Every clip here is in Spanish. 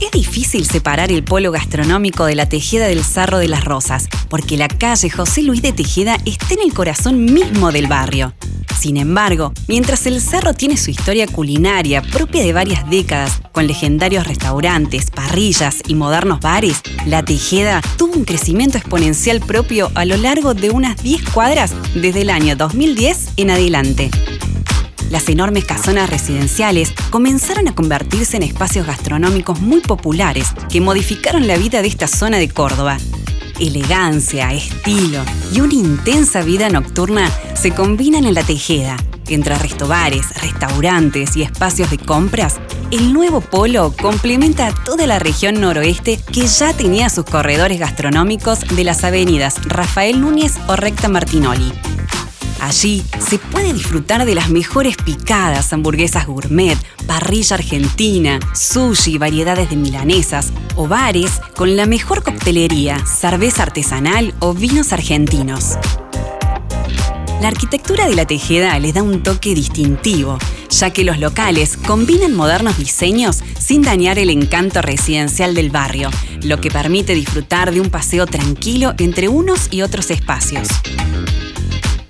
Es difícil separar el polo gastronómico de la Tejeda del Cerro de las Rosas, porque la calle José Luis de Tejeda está en el corazón mismo del barrio. Sin embargo, mientras el cerro tiene su historia culinaria propia de varias décadas, con legendarios restaurantes, parrillas y modernos bares, la Tejeda tuvo un crecimiento exponencial propio a lo largo de unas 10 cuadras desde el año 2010 en adelante enormes casonas residenciales comenzaron a convertirse en espacios gastronómicos muy populares que modificaron la vida de esta zona de Córdoba. Elegancia, estilo y una intensa vida nocturna se combinan en la Tejeda. Entre restobares, restaurantes y espacios de compras, el nuevo polo complementa a toda la región noroeste que ya tenía sus corredores gastronómicos de las avenidas Rafael Núñez o Recta Martinoli. Allí se puede disfrutar de las mejores picadas, hamburguesas gourmet, parrilla argentina, sushi, variedades de milanesas o bares con la mejor coctelería, cerveza artesanal o vinos argentinos. La arquitectura de la Tejeda les da un toque distintivo, ya que los locales combinan modernos diseños sin dañar el encanto residencial del barrio, lo que permite disfrutar de un paseo tranquilo entre unos y otros espacios.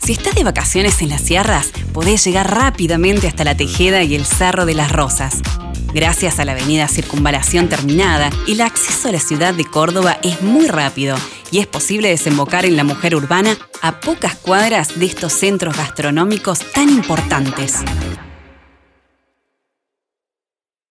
Si estás de vacaciones en las sierras, podés llegar rápidamente hasta la Tejeda y el Cerro de las Rosas. Gracias a la avenida Circunvalación terminada, el acceso a la ciudad de Córdoba es muy rápido y es posible desembocar en la mujer urbana a pocas cuadras de estos centros gastronómicos tan importantes.